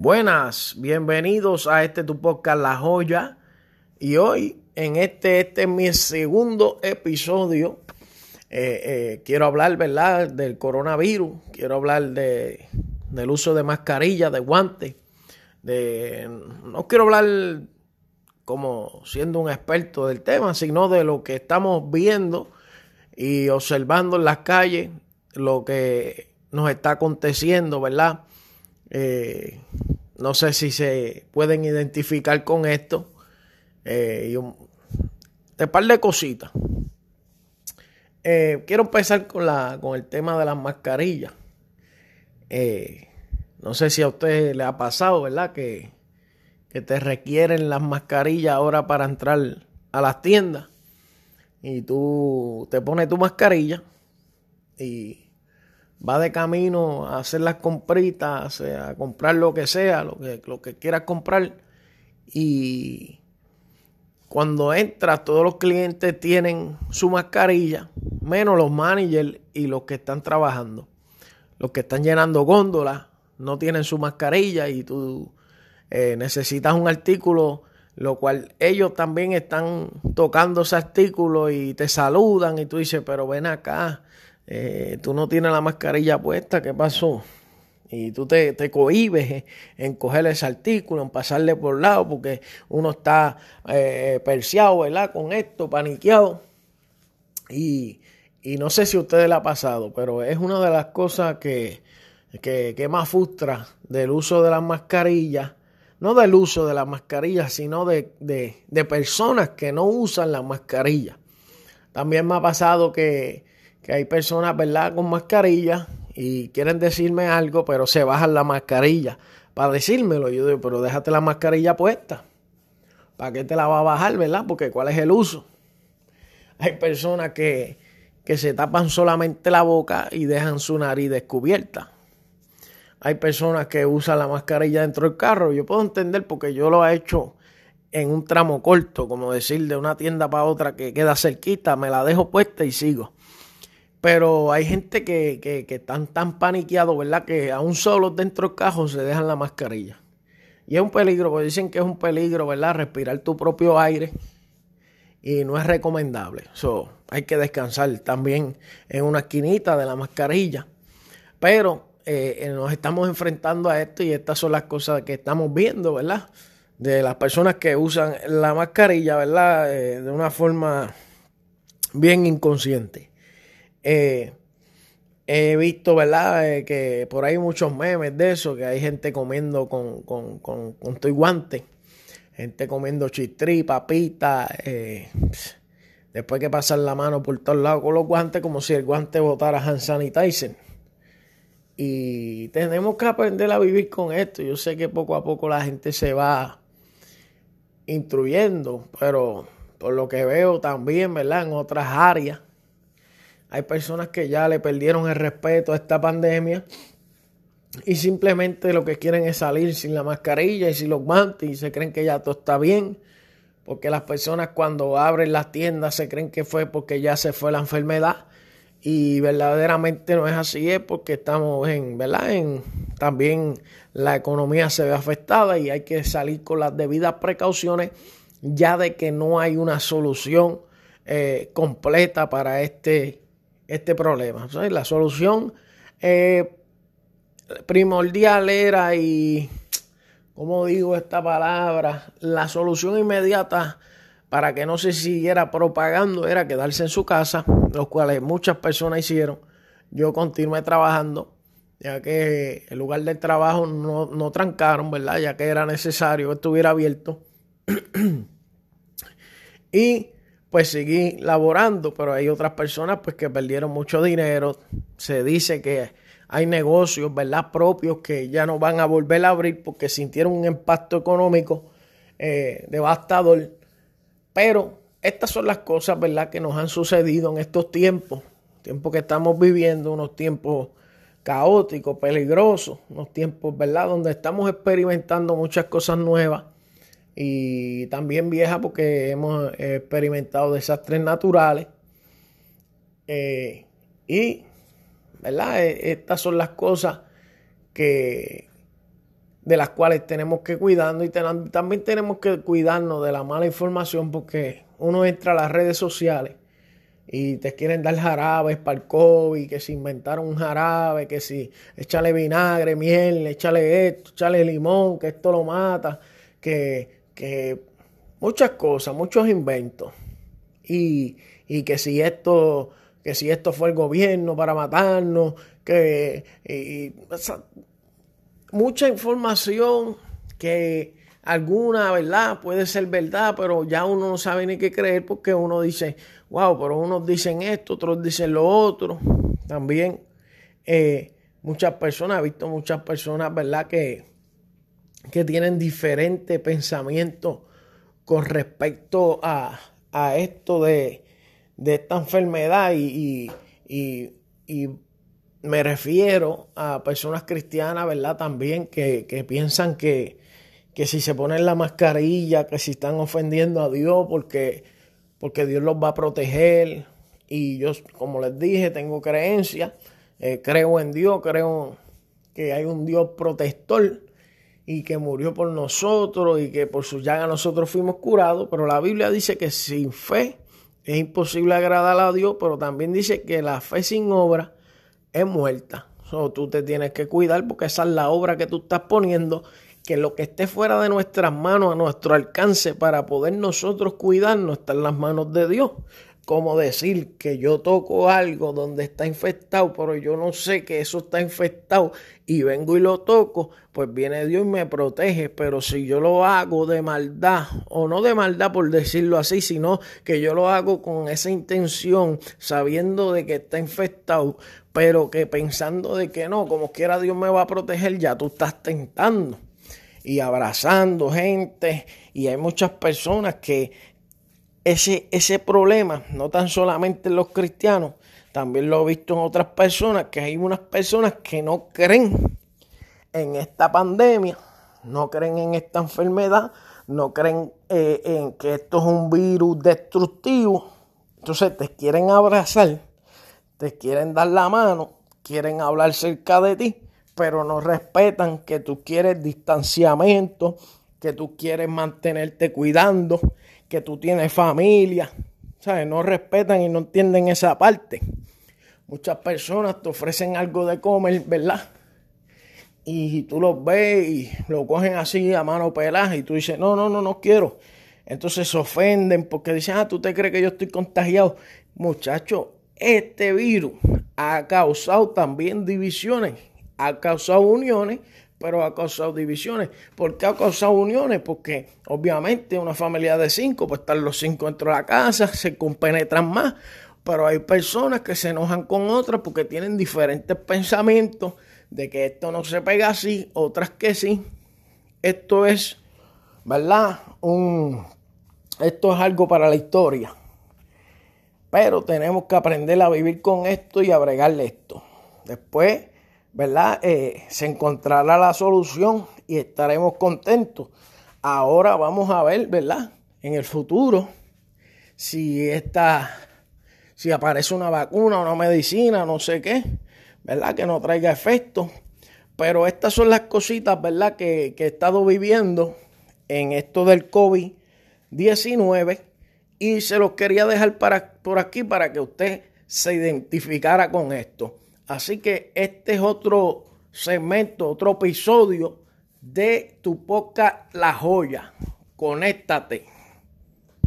Buenas, bienvenidos a este tu podcast La Joya. Y hoy, en este, este es mi segundo episodio. Eh, eh, quiero hablar, ¿verdad?, del coronavirus. Quiero hablar de, del uso de mascarilla, de guantes. De, no quiero hablar como siendo un experto del tema, sino de lo que estamos viendo y observando en las calles, lo que nos está aconteciendo, ¿verdad? Eh, no sé si se pueden identificar con esto. Eh, un, par de cositas. Eh, quiero empezar con, la, con el tema de las mascarillas. no sé si a usted le ha pasado, ¿verdad? Que, que te requieren las mascarillas ahora para entrar a las tiendas. Y tú te pones tu mascarilla y va de camino a hacer las compritas, a comprar lo que sea, lo que, lo que quieras comprar. Y cuando entras, todos los clientes tienen su mascarilla, menos los managers y los que están trabajando. Los que están llenando góndolas no tienen su mascarilla y tú eh, necesitas un artículo, lo cual ellos también están tocando ese artículo y te saludan y tú dices, pero ven acá, eh, tú no tienes la mascarilla puesta, ¿qué pasó? Y tú te, te cohibes en coger ese artículo, en pasarle por lado, porque uno está eh, perseado, ¿verdad? Con esto, paniqueado. Y, y, no sé si a ustedes le ha pasado, pero es una de las cosas que, que, que más frustra del uso de las mascarillas. No del uso de las mascarillas, sino de, de, de personas que no usan la mascarilla. También me ha pasado que que hay personas, ¿verdad?, con mascarilla y quieren decirme algo, pero se bajan la mascarilla para decírmelo. Yo digo, pero déjate la mascarilla puesta. ¿Para qué te la va a bajar, verdad? Porque ¿cuál es el uso? Hay personas que, que se tapan solamente la boca y dejan su nariz descubierta. Hay personas que usan la mascarilla dentro del carro. Yo puedo entender porque yo lo he hecho en un tramo corto, como decir, de una tienda para otra que queda cerquita, me la dejo puesta y sigo. Pero hay gente que, que, están tan paniqueados, ¿verdad? Que aún solo dentro del cajón se dejan la mascarilla. Y es un peligro, porque dicen que es un peligro, ¿verdad? Respirar tu propio aire. Y no es recomendable. So, hay que descansar también en una esquinita de la mascarilla. Pero eh, eh, nos estamos enfrentando a esto y estas son las cosas que estamos viendo, ¿verdad? De las personas que usan la mascarilla, ¿verdad? Eh, de una forma bien inconsciente. Eh, he visto, ¿verdad? Eh, que por ahí muchos memes de eso, que hay gente comiendo con, con, con, con tu guante, gente comiendo chistri, papita, eh, después que pasan la mano por todos lados con los guantes, como si el guante botara hand sanitizer. Y tenemos que aprender a vivir con esto. Yo sé que poco a poco la gente se va instruyendo, pero por lo que veo también, ¿verdad? En otras áreas hay personas que ya le perdieron el respeto a esta pandemia y simplemente lo que quieren es salir sin la mascarilla y sin los guantes y se creen que ya todo está bien. Porque las personas cuando abren las tiendas se creen que fue porque ya se fue la enfermedad y verdaderamente no es así, es porque estamos en, ¿verdad? En, también la economía se ve afectada y hay que salir con las debidas precauciones ya de que no hay una solución eh, completa para este este problema. la solución eh, primordial era y, ¿cómo digo esta palabra? La solución inmediata para que no se siguiera propagando era quedarse en su casa, los cuales muchas personas hicieron. Yo continué trabajando, ya que el lugar del trabajo no, no trancaron, ¿verdad? Ya que era necesario que estuviera abierto. y pues seguí laborando, pero hay otras personas pues que perdieron mucho dinero. Se dice que hay negocios, ¿verdad?, propios que ya no van a volver a abrir porque sintieron un impacto económico eh, devastador. Pero estas son las cosas, ¿verdad?, que nos han sucedido en estos tiempos, tiempos que estamos viviendo, unos tiempos caóticos, peligrosos, unos tiempos, ¿verdad?, donde estamos experimentando muchas cosas nuevas y también vieja porque hemos experimentado desastres naturales. Eh, y, ¿verdad? E, estas son las cosas que de las cuales tenemos que cuidarnos y también tenemos que cuidarnos de la mala información porque uno entra a las redes sociales y te quieren dar jarabes para el COVID, que si inventaron un jarabe, que si échale vinagre, miel, échale esto, échale limón, que esto lo mata, que, que muchas cosas, muchos inventos. Y, y que si esto, que si esto fue el gobierno para matarnos, que y, mucha información que alguna, ¿verdad? Puede ser verdad, pero ya uno no sabe ni qué creer porque uno dice, wow, pero unos dicen esto, otros dicen lo otro. También eh, muchas personas, he visto muchas personas, ¿verdad? Que, que tienen diferentes pensamientos con respecto a, a esto de, de, esta enfermedad y, y, y, me refiero a personas cristianas, ¿verdad? También que, que piensan que, que si se ponen la mascarilla, que si están ofendiendo a Dios porque porque Dios los va a proteger. Y yo, como les dije, tengo creencia, eh, creo en Dios, creo que hay un Dios protector y que murió por nosotros y que por su llaga nosotros fuimos curados, pero la Biblia dice que sin fe es imposible agradar a Dios, pero también dice que la fe sin obra es muerta. So, tú te tienes que cuidar porque esa es la obra que tú estás poniendo que lo que esté fuera de nuestras manos, a nuestro alcance, para poder nosotros cuidarnos, está en las manos de Dios. Como decir que yo toco algo donde está infectado, pero yo no sé que eso está infectado y vengo y lo toco, pues viene Dios y me protege. Pero si yo lo hago de maldad, o no de maldad por decirlo así, sino que yo lo hago con esa intención, sabiendo de que está infectado, pero que pensando de que no, como quiera Dios me va a proteger, ya tú estás tentando y abrazando gente. Y hay muchas personas que ese, ese problema, no tan solamente en los cristianos, también lo he visto en otras personas, que hay unas personas que no creen en esta pandemia, no creen en esta enfermedad, no creen eh, en que esto es un virus destructivo. Entonces te quieren abrazar, te quieren dar la mano, quieren hablar cerca de ti, pero no respetan que tú quieres distanciamiento, que tú quieres mantenerte cuidando, que tú tienes familia. ¿Sabes? No respetan y no entienden esa parte. Muchas personas te ofrecen algo de comer, ¿verdad? Y tú los ves y lo cogen así a mano pelada y tú dices, no, no, no, no quiero. Entonces se ofenden porque dicen, ah, tú te crees que yo estoy contagiado. Muchacho, este virus ha causado también divisiones ha causado uniones, pero ha causado divisiones. ¿Por qué ha causado uniones? Porque obviamente una familia de cinco, pues están los cinco dentro de la casa, se compenetran más, pero hay personas que se enojan con otras porque tienen diferentes pensamientos de que esto no se pega así, otras que sí. Esto es, ¿verdad? Un, esto es algo para la historia. Pero tenemos que aprender a vivir con esto y a bregarle esto. Después ¿verdad? Eh, se encontrará la solución y estaremos contentos. Ahora vamos a ver, ¿verdad? En el futuro, si esta, si aparece una vacuna, una medicina, no sé qué, ¿verdad? Que no traiga efecto. Pero estas son las cositas, ¿verdad? Que, que he estado viviendo en esto del COVID-19 y se los quería dejar para, por aquí para que usted se identificara con esto. Así que este es otro segmento, otro episodio de tu poca La Joya. Conéctate.